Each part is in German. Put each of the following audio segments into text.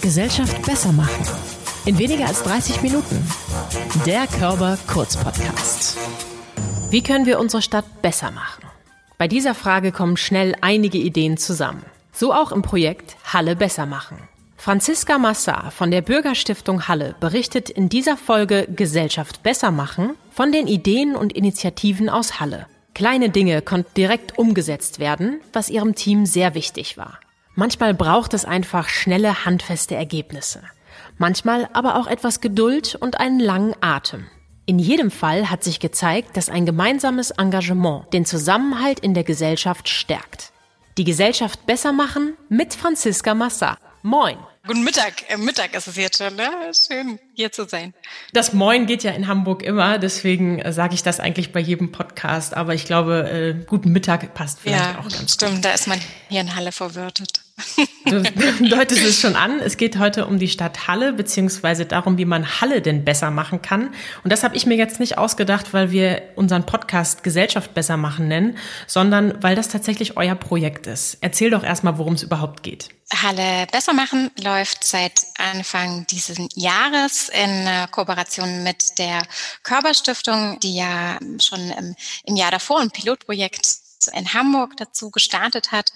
Gesellschaft besser machen. In weniger als 30 Minuten. Der Körper Kurz Podcast. Wie können wir unsere Stadt besser machen? Bei dieser Frage kommen schnell einige Ideen zusammen. So auch im Projekt Halle besser machen. Franziska Massar von der Bürgerstiftung Halle berichtet in dieser Folge Gesellschaft besser machen von den Ideen und Initiativen aus Halle. Kleine Dinge konnten direkt umgesetzt werden, was ihrem Team sehr wichtig war. Manchmal braucht es einfach schnelle, handfeste Ergebnisse. Manchmal aber auch etwas Geduld und einen langen Atem. In jedem Fall hat sich gezeigt, dass ein gemeinsames Engagement den Zusammenhalt in der Gesellschaft stärkt. Die Gesellschaft besser machen mit Franziska Massar. Moin. Guten Mittag. Äh, Mittag ist es jetzt schon, ne? Schön, hier zu sein. Das Moin geht ja in Hamburg immer, deswegen äh, sage ich das eigentlich bei jedem Podcast. Aber ich glaube, äh, guten Mittag passt vielleicht ja, auch ganz stimmt, gut. da ist man hier in Halle verwirrt. Du deutest es schon an. Es geht heute um die Stadt Halle, beziehungsweise darum, wie man Halle denn besser machen kann. Und das habe ich mir jetzt nicht ausgedacht, weil wir unseren Podcast Gesellschaft besser machen nennen, sondern weil das tatsächlich euer Projekt ist. Erzähl doch erstmal, worum es überhaupt geht. Halle besser machen läuft seit Anfang dieses Jahres in Kooperation mit der Körperstiftung, die ja schon im, im Jahr davor ein Pilotprojekt in Hamburg dazu gestartet hat.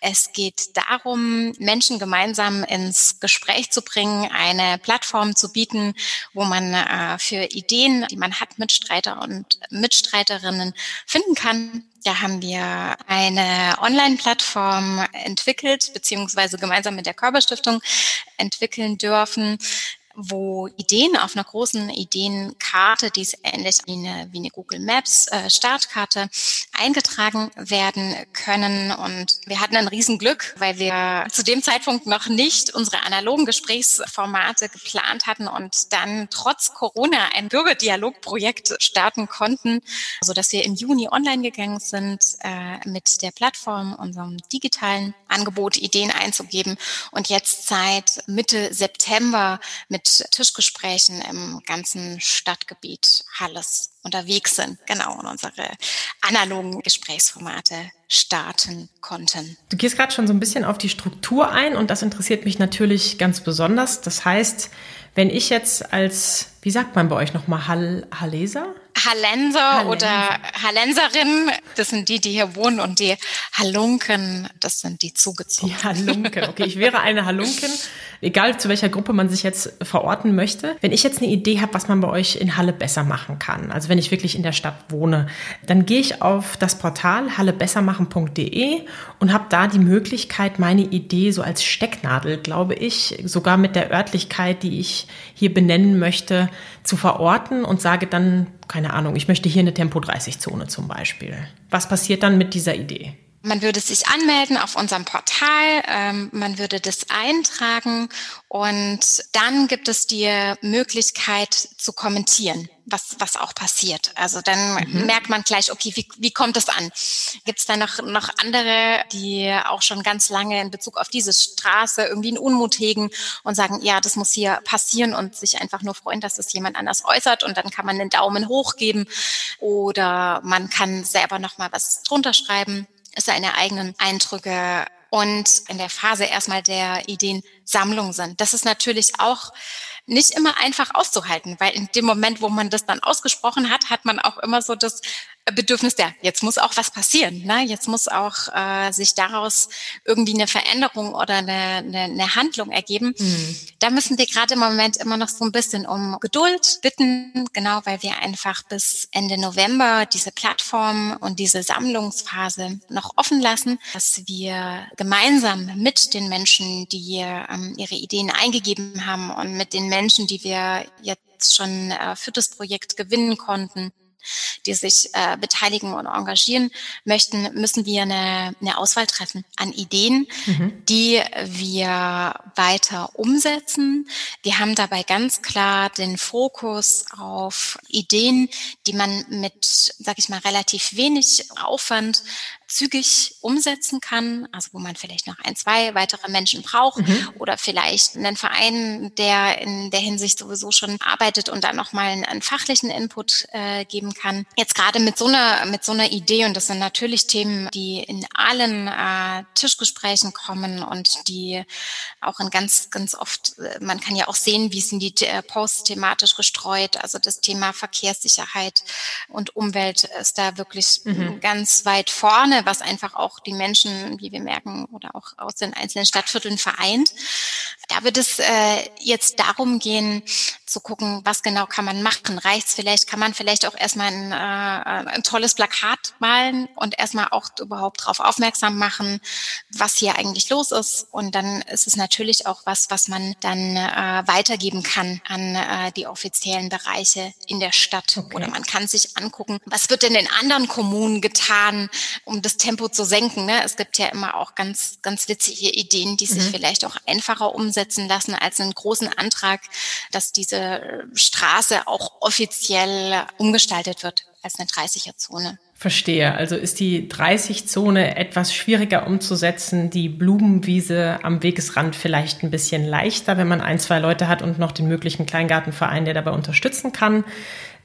Es geht darum, Menschen gemeinsam ins Gespräch zu bringen, eine Plattform zu bieten, wo man äh, für Ideen, die man hat, Mitstreiter und Mitstreiterinnen finden kann. Da haben wir eine Online-Plattform entwickelt, beziehungsweise gemeinsam mit der Körperstiftung entwickeln dürfen, wo Ideen auf einer großen Ideenkarte, die ist ähnlich wie eine, wie eine Google Maps äh, Startkarte, eingetragen werden können. Und wir hatten ein Riesenglück, weil wir zu dem Zeitpunkt noch nicht unsere analogen Gesprächsformate geplant hatten und dann trotz Corona ein Bürgerdialogprojekt starten konnten, so dass wir im Juni online gegangen sind äh, mit der Plattform, unserem digitalen Angebot, Ideen einzugeben und jetzt seit Mitte September mit Tischgesprächen im ganzen Stadtgebiet Halles unterwegs sind, genau, und unsere analogen Gesprächsformate starten konnten. Du gehst gerade schon so ein bisschen auf die Struktur ein und das interessiert mich natürlich ganz besonders. Das heißt, wenn ich jetzt als, wie sagt man bei euch nochmal, Hall Halleser? Hallenser, Hallenser oder Hallenserin, das sind die, die hier wohnen und die Halunken, das sind die zugezogenen. Die Halunken, okay, ich wäre eine Halunken, egal zu welcher Gruppe man sich jetzt verorten möchte. Wenn ich jetzt eine Idee habe, was man bei euch in Halle besser machen kann, also wenn ich wirklich in der Stadt wohne, dann gehe ich auf das Portal hallebessermachen.de und habe da die Möglichkeit, meine Idee so als Stecknadel, glaube ich, sogar mit der Örtlichkeit, die ich hier benennen möchte, zu verorten und sage dann, keine Ahnung, ich möchte hier eine Tempo-30-Zone zum Beispiel. Was passiert dann mit dieser Idee? Man würde sich anmelden auf unserem Portal, ähm, man würde das eintragen und dann gibt es die Möglichkeit zu kommentieren, was, was auch passiert. Also dann mhm. merkt man gleich, okay, wie, wie kommt es an? Gibt es da noch, noch andere, die auch schon ganz lange in Bezug auf diese Straße irgendwie einen Unmut hegen und sagen, ja, das muss hier passieren und sich einfach nur freuen, dass es jemand anders äußert und dann kann man einen Daumen hoch geben oder man kann selber nochmal was drunter schreiben seine eigenen Eindrücke und in der Phase erstmal der Ideensammlung sind. Das ist natürlich auch nicht immer einfach auszuhalten, weil in dem Moment, wo man das dann ausgesprochen hat, hat man auch immer so das Bedürfnis der, jetzt muss auch was passieren, ne? jetzt muss auch äh, sich daraus irgendwie eine Veränderung oder eine, eine, eine Handlung ergeben. Mhm. Da müssen wir gerade im Moment immer noch so ein bisschen um Geduld bitten, genau weil wir einfach bis Ende November diese Plattform und diese Sammlungsphase noch offen lassen, dass wir gemeinsam mit den Menschen, die ähm, ihre Ideen eingegeben haben und mit den Menschen, die wir jetzt schon äh, für das Projekt gewinnen konnten, die sich äh, beteiligen und engagieren möchten, müssen wir eine, eine Auswahl treffen an Ideen, mhm. die wir weiter umsetzen. Wir haben dabei ganz klar den Fokus auf Ideen, die man mit, sag ich mal, relativ wenig Aufwand zügig umsetzen kann, also wo man vielleicht noch ein, zwei weitere Menschen braucht mhm. oder vielleicht einen Verein, der in der Hinsicht sowieso schon arbeitet und dann nochmal einen, einen fachlichen Input äh, geben kann. Jetzt gerade mit so einer, mit so einer Idee, und das sind natürlich Themen, die in allen äh, Tischgesprächen kommen und die auch in ganz, ganz oft, äh, man kann ja auch sehen, wie sind die äh, Posts thematisch gestreut, also das Thema Verkehrssicherheit und Umwelt ist da wirklich mhm. ganz weit vorne, was einfach auch die Menschen, wie wir merken, oder auch aus den einzelnen Stadtvierteln vereint. Da wird es äh, jetzt darum gehen, zu gucken, was genau kann man machen. Reicht's vielleicht, kann man vielleicht auch erstmal ein, äh, ein tolles Plakat malen und erstmal auch überhaupt darauf aufmerksam machen, was hier eigentlich los ist. Und dann ist es natürlich auch was, was man dann äh, weitergeben kann an äh, die offiziellen Bereiche in der Stadt. Okay. Oder man kann sich angucken, was wird denn in anderen Kommunen getan, um das Tempo zu senken. Ne? Es gibt ja immer auch ganz, ganz witzige Ideen, die sich mhm. vielleicht auch einfacher umsetzen lassen als einen großen Antrag, dass diese Straße auch offiziell umgestaltet wird als eine 30er-Zone. Verstehe. Also ist die 30-Zone etwas schwieriger umzusetzen, die Blumenwiese am Wegesrand vielleicht ein bisschen leichter, wenn man ein, zwei Leute hat und noch den möglichen Kleingartenverein, der dabei unterstützen kann.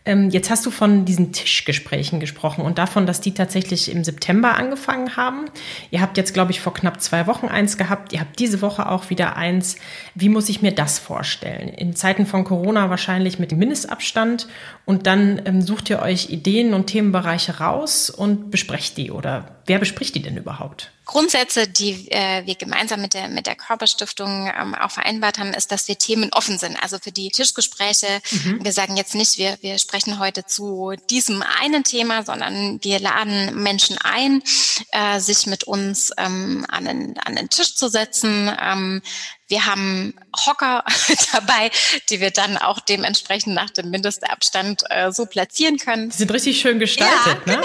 Ähm, jetzt hast du von diesen Tischgesprächen gesprochen und davon, dass die tatsächlich im September angefangen haben. Ihr habt jetzt, glaube ich, vor knapp zwei Wochen eins gehabt. Ihr habt diese Woche auch wieder eins. Wie muss ich mir das vorstellen? In Zeiten von Corona wahrscheinlich mit Mindestabstand und dann ähm, sucht ihr euch Ideen und Themenbereiche raus und besprecht die oder wer bespricht die denn überhaupt? Grundsätze, die äh, wir gemeinsam mit der, mit der Körperstiftung ähm, auch vereinbart haben, ist, dass wir Themen offen sind. Also für die Tischgespräche, mhm. wir sagen jetzt nicht, wir, wir sprechen heute zu diesem einen Thema, sondern wir laden Menschen ein, äh, sich mit uns ähm, an, den, an den Tisch zu setzen, ähm, wir haben Hocker dabei, die wir dann auch dementsprechend nach dem Mindestabstand äh, so platzieren können. Die sind richtig schön gestaltet, ja, ne?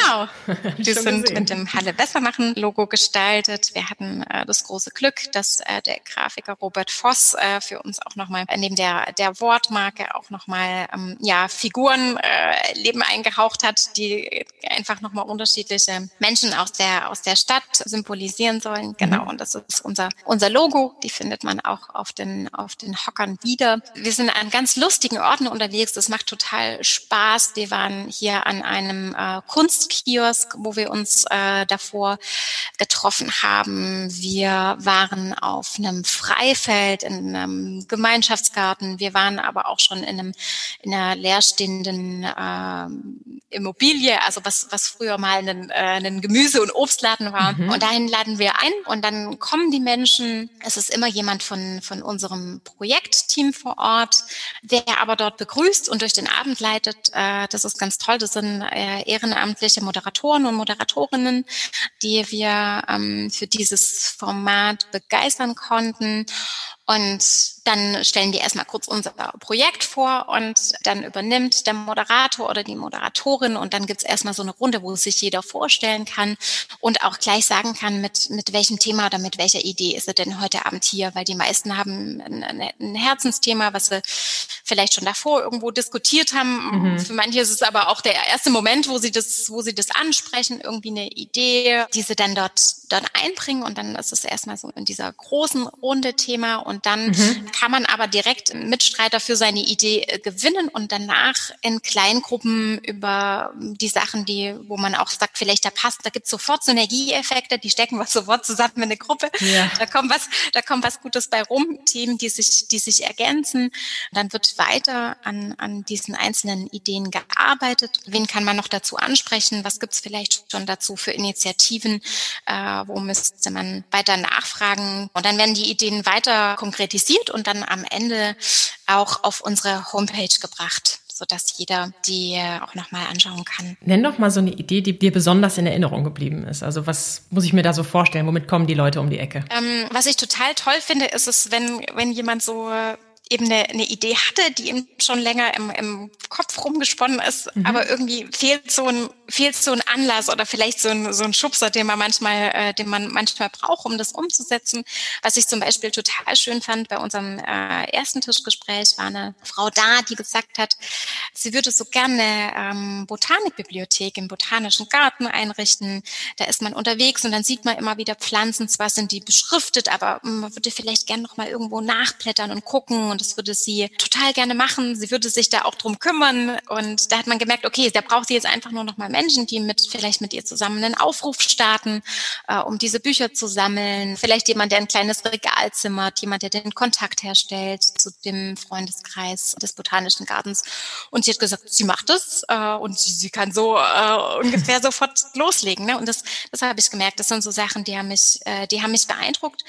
genau. die sind gesehen. mit dem Halle besser machen Logo gestaltet. Wir hatten äh, das große Glück, dass äh, der Grafiker Robert Voss äh, für uns auch nochmal neben der, der Wortmarke auch nochmal ähm, ja, Figuren äh, Leben eingehaucht hat, die einfach nochmal unterschiedliche Menschen aus der, aus der Stadt symbolisieren sollen. Genau. Mhm. Und das ist unser, unser Logo. Die findet man auch auf den, auf den Hockern wieder. Wir sind an ganz lustigen Orten unterwegs. Das macht total Spaß. Wir waren hier an einem äh, Kunstkiosk, wo wir uns äh, davor getroffen haben. Wir waren auf einem Freifeld, in einem Gemeinschaftsgarten. Wir waren aber auch schon in einem in einer leerstehenden äh, Immobilie, also was, was früher mal ein, äh, ein Gemüse- und Obstladen war. Mhm. Und dahin laden wir ein und dann kommen die Menschen. Es ist immer jemand von von, von unserem Projektteam vor Ort, der aber dort begrüßt und durch den Abend leitet. Äh, das ist ganz toll. Das sind äh, ehrenamtliche Moderatoren und Moderatorinnen, die wir ähm, für dieses Format begeistern konnten. Und dann stellen die erstmal kurz unser Projekt vor und dann übernimmt der Moderator oder die Moderatorin und dann gibt's erstmal so eine Runde, wo sich jeder vorstellen kann und auch gleich sagen kann, mit, mit welchem Thema oder mit welcher Idee ist er denn heute Abend hier, weil die meisten haben ein, ein Herzensthema, was sie vielleicht schon davor irgendwo diskutiert haben. Mhm. Für manche ist es aber auch der erste Moment, wo sie das, wo sie das ansprechen, irgendwie eine Idee, die sie dann dort, dort einbringen und dann ist es erstmal so in dieser großen Runde Thema und und dann mhm. kann man aber direkt Mitstreiter für seine Idee äh, gewinnen und danach in Kleingruppen über die Sachen, die, wo man auch sagt, vielleicht da passt, da gibt es sofort Synergieeffekte, die stecken was sofort zusammen in eine Gruppe. Ja. Da kommt was, da kommt was Gutes bei rum, Themen, die sich, die sich ergänzen. Dann wird weiter an, an diesen einzelnen Ideen gearbeitet. Wen kann man noch dazu ansprechen? Was gibt es vielleicht schon dazu für Initiativen? Äh, wo müsste man weiter nachfragen? Und dann werden die Ideen weiter konkretisiert und dann am Ende auch auf unsere Homepage gebracht sodass jeder die auch nochmal anschauen kann. Nenn doch mal so eine Idee, die dir besonders in Erinnerung geblieben ist. Also was muss ich mir da so vorstellen? Womit kommen die Leute um die Ecke? Ähm, was ich total toll finde, ist es, wenn, wenn jemand so eben eine, eine Idee hatte, die ihm schon länger im, im Kopf rumgesponnen ist, mhm. aber irgendwie fehlt so ein fehlt so ein Anlass oder vielleicht so ein, so ein Schubser, den man manchmal, äh, den man manchmal braucht, um das umzusetzen. Was ich zum Beispiel total schön fand bei unserem äh, ersten Tischgespräch war eine Frau da, die gesagt hat, sie würde so gerne ähm, Botanikbibliothek im botanischen Garten einrichten. Da ist man unterwegs und dann sieht man immer wieder Pflanzen. Zwar sind die beschriftet, aber man würde vielleicht gerne noch mal irgendwo nachblättern und gucken und das würde sie total gerne machen. Sie würde sich da auch drum kümmern. Und da hat man gemerkt, okay, da braucht sie jetzt einfach nur noch mal Menschen, die mit vielleicht mit ihr zusammen einen Aufruf starten, äh, um diese Bücher zu sammeln. Vielleicht jemand, der ein kleines Regal zimmert, jemand, der den Kontakt herstellt zu dem Freundeskreis des Botanischen Gartens. Und sie hat gesagt, sie macht es äh, und sie, sie kann so äh, ungefähr sofort loslegen. Ne? Und das, das habe ich gemerkt. Das sind so Sachen, die haben mich, äh, die haben mich beeindruckt,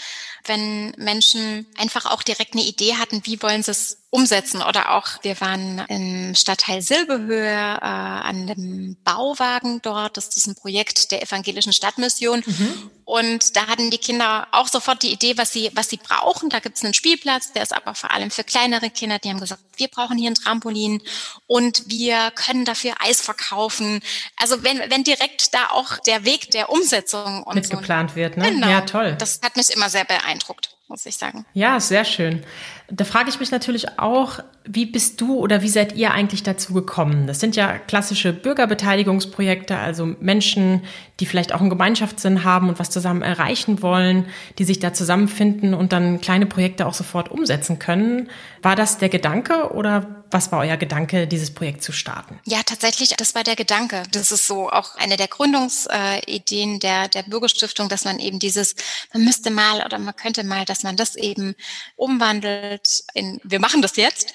wenn Menschen einfach auch direkt eine Idee hatten, wie wollen sie es umsetzen. Oder auch, wir waren im Stadtteil Silbehöhe äh, an dem Bauwagen dort. Das ist ein Projekt der evangelischen Stadtmission. Mhm. Und da hatten die Kinder auch sofort die Idee, was sie, was sie brauchen. Da gibt es einen Spielplatz, der ist aber vor allem für kleinere Kinder. Die haben gesagt, wir brauchen hier ein Trampolin und wir können dafür Eis verkaufen. Also wenn, wenn direkt da auch der Weg der Umsetzung und mitgeplant so, wird, ne? Genau, ja, toll. Das hat mich immer sehr beeindruckt muss ich sagen. Ja, sehr schön. Da frage ich mich natürlich auch, wie bist du oder wie seid ihr eigentlich dazu gekommen? Das sind ja klassische Bürgerbeteiligungsprojekte, also Menschen, die vielleicht auch einen Gemeinschaftssinn haben und was zusammen erreichen wollen, die sich da zusammenfinden und dann kleine Projekte auch sofort umsetzen können. War das der Gedanke oder was war euer Gedanke, dieses Projekt zu starten? Ja, tatsächlich, das war der Gedanke. Das ist so auch eine der Gründungsideen der, der Bürgerstiftung, dass man eben dieses, man müsste mal oder man könnte mal, dass man das eben umwandelt in, wir machen das jetzt.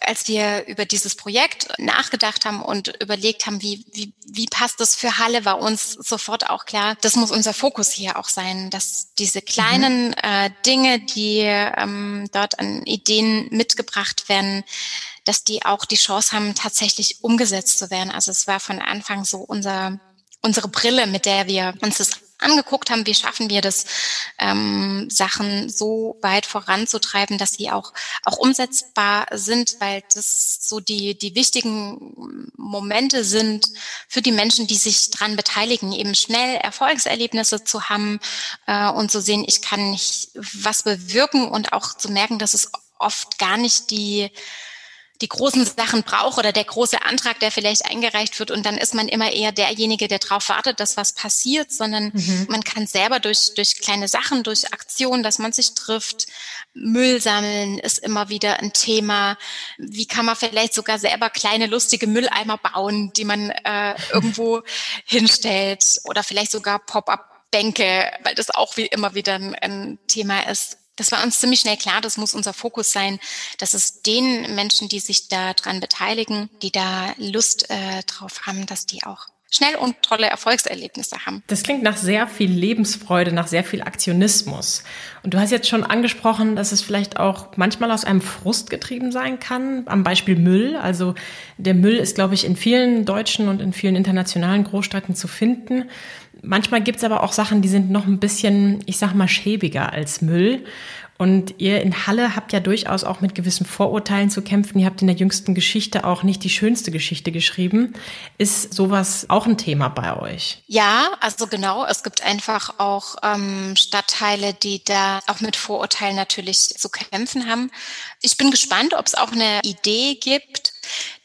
Als wir über dieses Projekt nachgedacht haben und überlegt haben, wie, wie, wie passt das für Halle, war uns sofort auch klar, das muss unser Fokus hier auch sein, dass diese kleinen mhm. äh, Dinge, die ähm, dort an Ideen mitgebracht werden, dass die auch die Chance haben, tatsächlich umgesetzt zu werden. Also es war von Anfang so unser, unsere Brille, mit der wir uns das angeguckt haben, wie schaffen wir das, ähm, Sachen so weit voranzutreiben, dass sie auch, auch umsetzbar sind, weil das so die, die wichtigen Momente sind für die Menschen, die sich dran beteiligen, eben schnell Erfolgserlebnisse zu haben äh, und zu sehen, ich kann nicht was bewirken und auch zu merken, dass es oft gar nicht die die großen Sachen braucht oder der große Antrag, der vielleicht eingereicht wird und dann ist man immer eher derjenige, der darauf wartet, dass was passiert, sondern mhm. man kann selber durch, durch kleine Sachen, durch Aktionen, dass man sich trifft, Müll sammeln ist immer wieder ein Thema. Wie kann man vielleicht sogar selber kleine lustige Mülleimer bauen, die man äh, irgendwo hinstellt oder vielleicht sogar Pop-up Bänke, weil das auch wie immer wieder ein, ein Thema ist das war uns ziemlich schnell klar, das muss unser Fokus sein, dass es den Menschen, die sich daran beteiligen, die da Lust äh, drauf haben, dass die auch schnell und tolle Erfolgserlebnisse haben. Das klingt nach sehr viel Lebensfreude, nach sehr viel Aktionismus. Und du hast jetzt schon angesprochen, dass es vielleicht auch manchmal aus einem Frust getrieben sein kann, am Beispiel Müll. Also der Müll ist, glaube ich, in vielen deutschen und in vielen internationalen Großstädten zu finden. Manchmal gibt es aber auch Sachen, die sind noch ein bisschen, ich sag mal, schäbiger als Müll. Und ihr in Halle habt ja durchaus auch mit gewissen Vorurteilen zu kämpfen. Ihr habt in der jüngsten Geschichte auch nicht die schönste Geschichte geschrieben. Ist sowas auch ein Thema bei euch? Ja, also genau. Es gibt einfach auch ähm, Stadtteile, die da auch mit Vorurteilen natürlich zu kämpfen haben. Ich bin gespannt, ob es auch eine Idee gibt,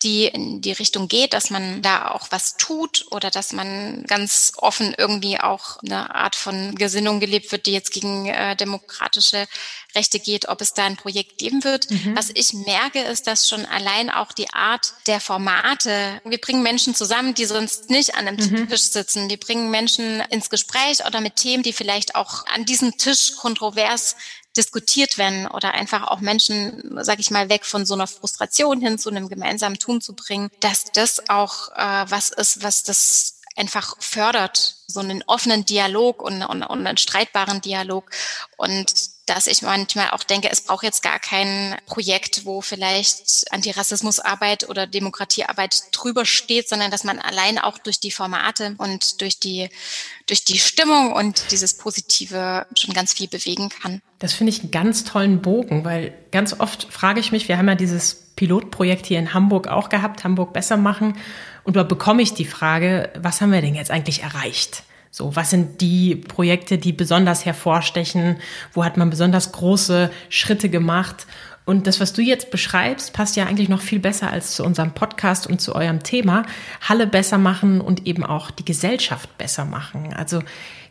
die in die Richtung geht, dass man da auch was tut oder dass man ganz offen irgendwie auch eine Art von Gesinnung gelebt wird, die jetzt gegen äh, demokratische Rechte geht, ob es da ein Projekt geben wird. Mhm. Was ich merke, ist, dass schon allein auch die Art der Formate, wir bringen Menschen zusammen, die sonst nicht an einem mhm. Tisch sitzen. Wir bringen Menschen ins Gespräch oder mit Themen, die vielleicht auch an diesem Tisch kontrovers diskutiert werden oder einfach auch Menschen, sage ich mal, weg von so einer Frustration hin zu einem gemeinsamen Tun zu bringen, dass das auch äh, was ist, was das einfach fördert, so einen offenen Dialog und, und, und einen streitbaren Dialog. Und dass ich manchmal auch denke, es braucht jetzt gar kein Projekt, wo vielleicht Antirassismusarbeit oder Demokratiearbeit drüber steht, sondern dass man allein auch durch die Formate und durch die, durch die Stimmung und dieses Positive schon ganz viel bewegen kann. Das finde ich einen ganz tollen Bogen, weil ganz oft frage ich mich, wir haben ja dieses Pilotprojekt hier in Hamburg auch gehabt, Hamburg besser machen. Und da bekomme ich die Frage, was haben wir denn jetzt eigentlich erreicht? So, was sind die Projekte, die besonders hervorstechen? Wo hat man besonders große Schritte gemacht? Und das, was du jetzt beschreibst, passt ja eigentlich noch viel besser als zu unserem Podcast und zu eurem Thema. Halle besser machen und eben auch die Gesellschaft besser machen. Also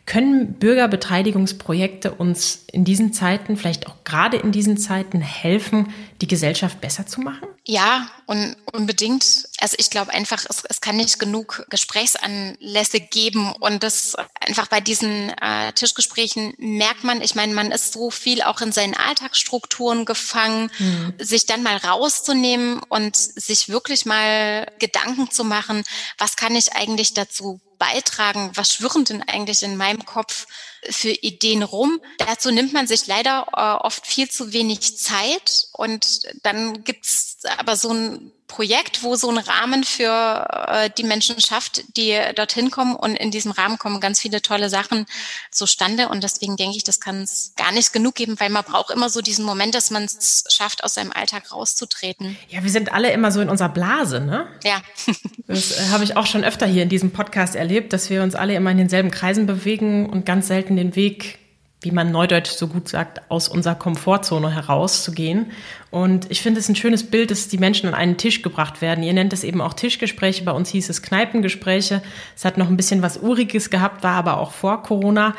können Bürgerbeteiligungsprojekte uns in diesen Zeiten, vielleicht auch gerade in diesen Zeiten, helfen, die Gesellschaft besser zu machen? Ja, und unbedingt. Also ich glaube einfach, es, es kann nicht genug Gesprächsanlässe geben. Und das einfach bei diesen äh, Tischgesprächen merkt man, ich meine, man ist so viel auch in seinen Alltagsstrukturen gefangen, mhm. sich dann mal rauszunehmen und sich wirklich mal Gedanken zu machen, was kann ich eigentlich dazu beitragen? Was schwirren denn eigentlich in meinem Kopf für Ideen rum? Dazu nimmt man sich leider äh, oft viel zu wenig Zeit und dann gibt's aber so ein Projekt, wo so ein Rahmen für äh, die Menschen schafft, die dorthin kommen. Und in diesem Rahmen kommen ganz viele tolle Sachen zustande. Und deswegen denke ich, das kann es gar nicht genug geben, weil man braucht immer so diesen Moment, dass man es schafft, aus seinem Alltag rauszutreten. Ja, wir sind alle immer so in unserer Blase, ne? Ja. das äh, habe ich auch schon öfter hier in diesem Podcast erlebt, dass wir uns alle immer in denselben Kreisen bewegen und ganz selten den Weg wie man neudeutsch so gut sagt, aus unserer Komfortzone herauszugehen. Und ich finde es ein schönes Bild, dass die Menschen an einen Tisch gebracht werden. Ihr nennt es eben auch Tischgespräche, bei uns hieß es Kneipengespräche. Es hat noch ein bisschen was Uriges gehabt, war aber auch vor Corona.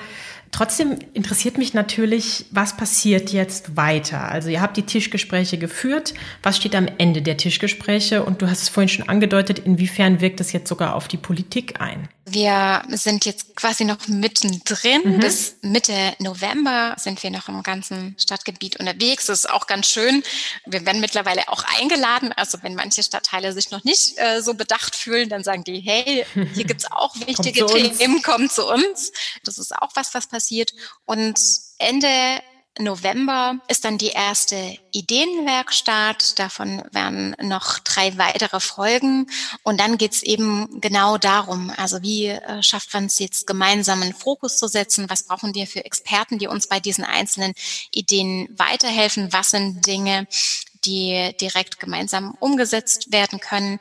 Trotzdem interessiert mich natürlich, was passiert jetzt weiter? Also ihr habt die Tischgespräche geführt. Was steht am Ende der Tischgespräche? Und du hast es vorhin schon angedeutet, inwiefern wirkt es jetzt sogar auf die Politik ein? Wir sind jetzt quasi noch mittendrin. Mhm. Bis Mitte November sind wir noch im ganzen Stadtgebiet unterwegs. Das ist auch ganz schön. Wir werden mittlerweile auch eingeladen. Also wenn manche Stadtteile sich noch nicht äh, so bedacht fühlen, dann sagen die, hey, hier gibt's auch wichtige kommt Themen, kommt zu uns. Das ist auch was, was passiert. Und Ende November ist dann die erste Ideenwerkstatt. Davon werden noch drei weitere Folgen. Und dann geht's eben genau darum, also wie äh, schafft man es jetzt gemeinsam einen Fokus zu setzen? Was brauchen wir für Experten, die uns bei diesen einzelnen Ideen weiterhelfen? Was sind Dinge, die direkt gemeinsam umgesetzt werden können.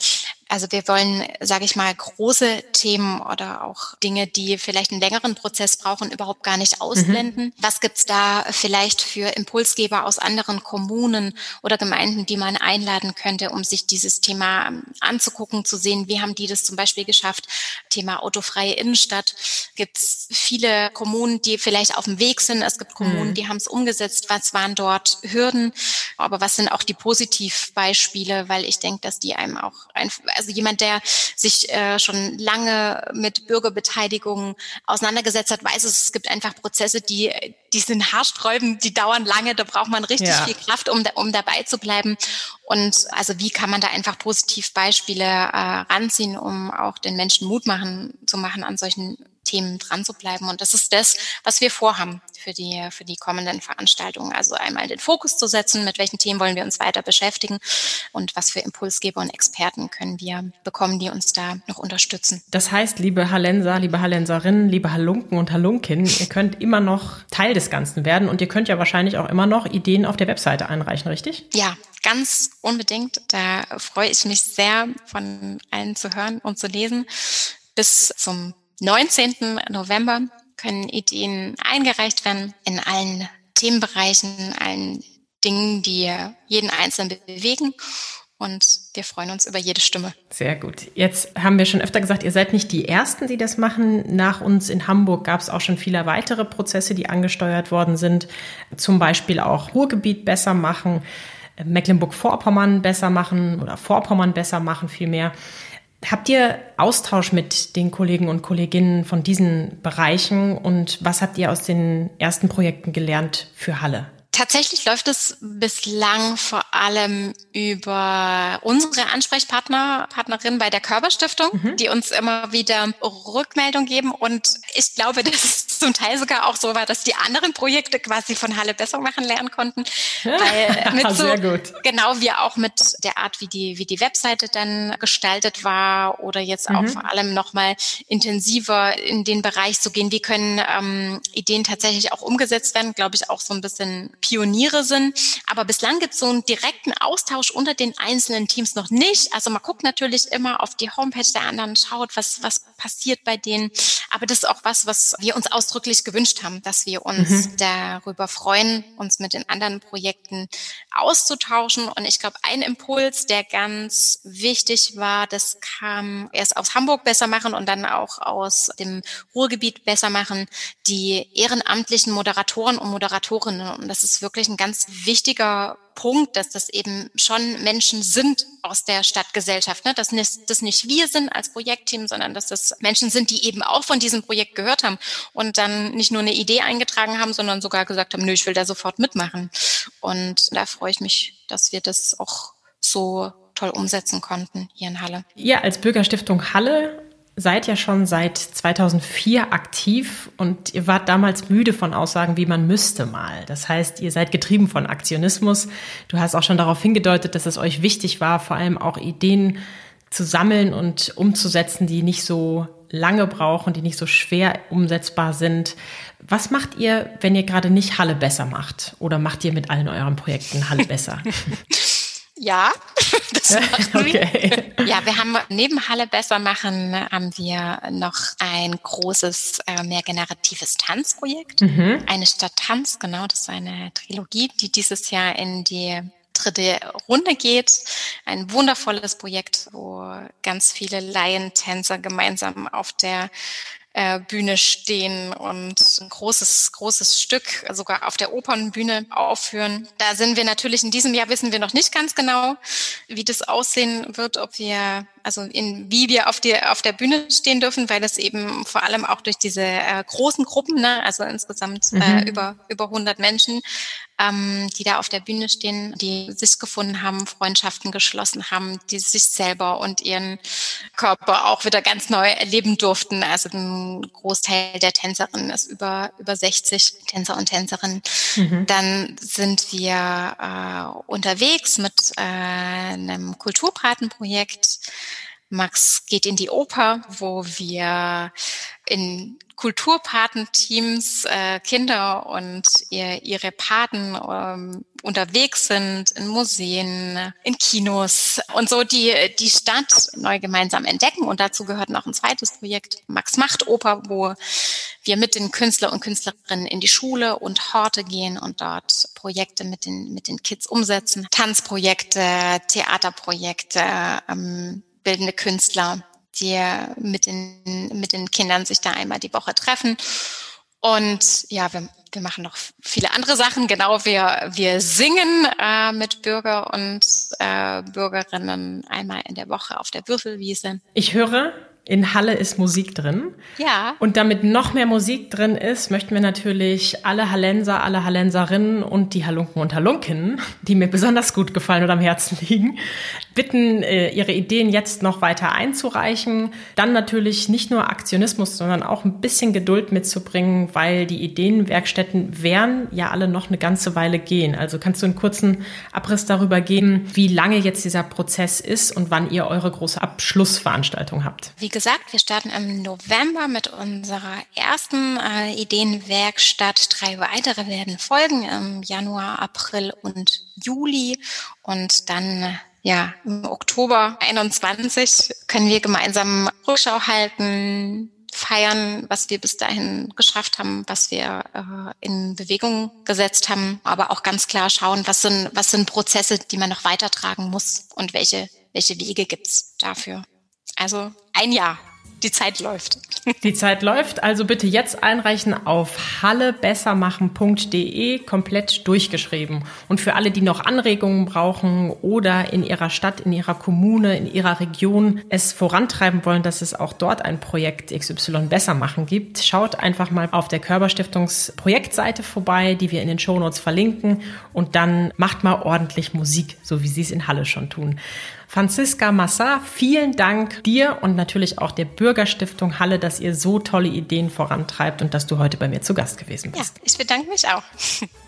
Also wir wollen, sage ich mal, große Themen oder auch Dinge, die vielleicht einen längeren Prozess brauchen, überhaupt gar nicht ausblenden. Mhm. Was gibt's da vielleicht für Impulsgeber aus anderen Kommunen oder Gemeinden, die man einladen könnte, um sich dieses Thema ähm, anzugucken, zu sehen, wie haben die das zum Beispiel geschafft? Thema autofreie Innenstadt. Gibt's viele Kommunen, die vielleicht auf dem Weg sind. Es gibt Kommunen, mhm. die haben es umgesetzt. Was waren dort Hürden? Aber was sind auch die Positivbeispiele? Weil ich denke, dass die einem auch einfach also jemand, der sich äh, schon lange mit Bürgerbeteiligung auseinandergesetzt hat, weiß es, es gibt einfach Prozesse, die, die sind haarsträubend, die dauern lange, da braucht man richtig ja. viel Kraft, um, um dabei zu bleiben. Und also wie kann man da einfach positiv Beispiele äh, ranziehen, um auch den Menschen Mut machen, zu machen, an solchen Themen dran zu bleiben. Und das ist das, was wir vorhaben für die, für die kommenden Veranstaltungen. Also einmal den Fokus zu setzen, mit welchen Themen wollen wir uns weiter beschäftigen und was für Impulsgeber und Experten können wir bekommen, die uns da noch unterstützen. Das heißt, liebe Hallenser, liebe Hallenserinnen, liebe Halunken und Halunkin, ihr könnt immer noch Teil des Ganzen werden und ihr könnt ja wahrscheinlich auch immer noch Ideen auf der Webseite einreichen, richtig? Ja, ganz unbedingt. Da freue ich mich sehr, von allen zu hören und zu lesen. Bis zum 19. November können Ideen eingereicht werden in allen Themenbereichen, allen Dingen, die jeden Einzelnen bewegen. Und wir freuen uns über jede Stimme. Sehr gut. Jetzt haben wir schon öfter gesagt, ihr seid nicht die Ersten, die das machen. Nach uns in Hamburg gab es auch schon viele weitere Prozesse, die angesteuert worden sind. Zum Beispiel auch Ruhrgebiet besser machen. Mecklenburg-Vorpommern besser machen oder Vorpommern besser machen vielmehr. Habt ihr Austausch mit den Kollegen und Kolleginnen von diesen Bereichen und was habt ihr aus den ersten Projekten gelernt für Halle? Tatsächlich läuft es bislang vor allem über unsere Ansprechpartner, Partnerin bei der Körperstiftung, mhm. die uns immer wieder Rückmeldung geben. Und ich glaube, dass es zum Teil sogar auch so war, dass die anderen Projekte quasi von Halle besser machen lernen konnten. Weil mit so, Sehr gut. genau wir auch mit der Art, wie die, wie die Webseite dann gestaltet war oder jetzt auch mhm. vor allem nochmal intensiver in den Bereich zu gehen, wie können ähm, Ideen tatsächlich auch umgesetzt werden, glaube ich, auch so ein bisschen Pioniere sind. Aber bislang gibt es so einen direkten Austausch unter den einzelnen Teams noch nicht. Also man guckt natürlich immer auf die Homepage der anderen, schaut, was, was passiert bei denen. Aber das ist auch was, was wir uns ausdrücklich gewünscht haben, dass wir uns mhm. darüber freuen, uns mit den anderen Projekten auszutauschen. Und ich glaube, ein Impuls, der ganz wichtig war, das kam erst aus Hamburg besser machen und dann auch aus dem Ruhrgebiet besser machen, die ehrenamtlichen Moderatoren und Moderatorinnen. Und das ist ist wirklich ein ganz wichtiger Punkt, dass das eben schon Menschen sind aus der Stadtgesellschaft, ne? dass nicht, das nicht wir sind als Projektteam, sondern dass das Menschen sind, die eben auch von diesem Projekt gehört haben und dann nicht nur eine Idee eingetragen haben, sondern sogar gesagt haben, nö, ich will da sofort mitmachen. Und da freue ich mich, dass wir das auch so toll umsetzen konnten hier in Halle. Ja, als Bürgerstiftung Halle seid ja schon seit 2004 aktiv und ihr wart damals müde von Aussagen wie man müsste mal. Das heißt, ihr seid getrieben von Aktionismus. Du hast auch schon darauf hingedeutet, dass es euch wichtig war, vor allem auch Ideen zu sammeln und umzusetzen, die nicht so lange brauchen, die nicht so schwer umsetzbar sind. Was macht ihr, wenn ihr gerade nicht Halle besser macht? Oder macht ihr mit allen euren Projekten Halle besser? Ja, das machen okay. wir. Ja, wir haben neben Halle besser machen, haben wir noch ein großes, äh, mehr generatives Tanzprojekt. Mhm. Eine Stadt Tanz, genau, das ist eine Trilogie, die dieses Jahr in die dritte Runde geht. Ein wundervolles Projekt, wo ganz viele Laientänzer gemeinsam auf der äh, Bühne stehen und ein großes, großes Stück sogar auf der Opernbühne aufführen. Da sind wir natürlich in diesem Jahr, wissen wir noch nicht ganz genau, wie das aussehen wird, ob wir also in wie wir auf, die, auf der Bühne stehen dürfen, weil es eben vor allem auch durch diese äh, großen Gruppen, ne, also insgesamt äh, mhm. über, über 100 Menschen, ähm, die da auf der Bühne stehen, die sich gefunden haben, Freundschaften geschlossen haben, die sich selber und ihren Körper auch wieder ganz neu erleben durften. Also ein Großteil der Tänzerinnen ist über, über 60 Tänzer und Tänzerinnen. Mhm. Dann sind wir äh, unterwegs mit äh, einem Kulturpatenprojekt Max geht in die Oper, wo wir in Kulturpatenteams äh, Kinder und ihr, ihre Paten ähm, unterwegs sind in Museen, in Kinos und so die, die Stadt neu gemeinsam entdecken. Und dazu gehört noch ein zweites Projekt, Max Macht Oper, wo wir mit den Künstler und Künstlerinnen in die Schule und Horte gehen und dort Projekte mit den, mit den Kids umsetzen. Tanzprojekte, Theaterprojekte, ähm, bildende Künstler, die mit den, mit den Kindern sich da einmal die Woche treffen. Und ja, wir, wir machen noch viele andere Sachen. Genau, wir, wir singen äh, mit Bürger und äh, Bürgerinnen einmal in der Woche auf der Würfelwiese. Ich höre, in Halle ist Musik drin. Ja. Und damit noch mehr Musik drin ist, möchten wir natürlich alle Hallenser, alle Hallenserinnen und die Halunken und Halunkinnen, die mir besonders gut gefallen oder am Herzen liegen, bitten, äh, ihre Ideen jetzt noch weiter einzureichen. Dann natürlich nicht nur Aktionismus, sondern auch ein bisschen Geduld mitzubringen, weil die Ideenwerkstätten werden ja alle noch eine ganze Weile gehen. Also kannst du einen kurzen Abriss darüber geben, wie lange jetzt dieser Prozess ist und wann ihr eure große Abschlussveranstaltung habt? Wie gesagt, wir starten im November mit unserer ersten äh, Ideenwerkstatt. Drei weitere werden folgen im Januar, April und Juli. Und dann ja, im Oktober 21 können wir gemeinsam Rückschau halten, feiern, was wir bis dahin geschafft haben, was wir äh, in Bewegung gesetzt haben, aber auch ganz klar schauen, was sind, was sind Prozesse, die man noch weitertragen muss und welche, welche Wege gibt's dafür. Also ein Jahr. Die Zeit läuft. Die Zeit läuft, also bitte jetzt einreichen auf hallebessermachen.de, komplett durchgeschrieben. Und für alle, die noch Anregungen brauchen oder in ihrer Stadt, in ihrer Kommune, in ihrer Region es vorantreiben wollen, dass es auch dort ein Projekt XY besser machen gibt, schaut einfach mal auf der Körperstiftungs-Projektseite vorbei, die wir in den Shownotes verlinken und dann macht mal ordentlich Musik, so wie Sie es in Halle schon tun. Franziska Massa, vielen Dank dir und natürlich auch der Bürgerstiftung Halle, dass ihr so tolle Ideen vorantreibt und dass du heute bei mir zu Gast gewesen bist. Ja, ich bedanke mich auch.